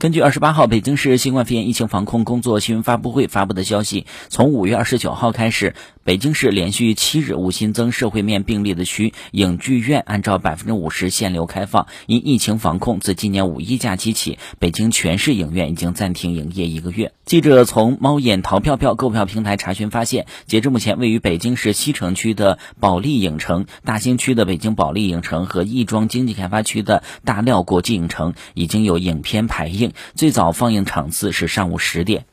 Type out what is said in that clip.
根据二十八号北京市新冠肺炎疫情防控工作新闻发布会发布的消息，从五月二十九号开始，北京市连续七日无新增社会面病例的区影剧院按照百分之五十限流开放。因疫情防控，自今年五一假期起，北京全市影院已经暂停营业一个月。记者从猫眼淘票票购票平台查询发现，截至目前，位于北京市西城区的保利影城、大兴区的北京保利影城和亦庄经济开发区的大料国际影城已经有影片排映。最早放映场次是上午十点。